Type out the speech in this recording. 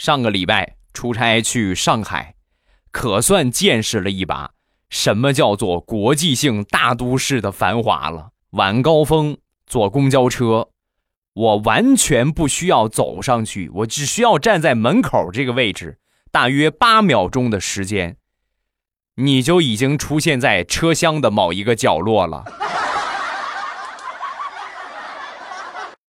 上个礼拜出差去上海可算见识了一把什么叫做国际性大都市的繁华了。晚高峰坐公交车我完全不需要走上去我只需要站在门口这个位置大约八秒钟的时间你就已经出现在车厢的某一个角落了。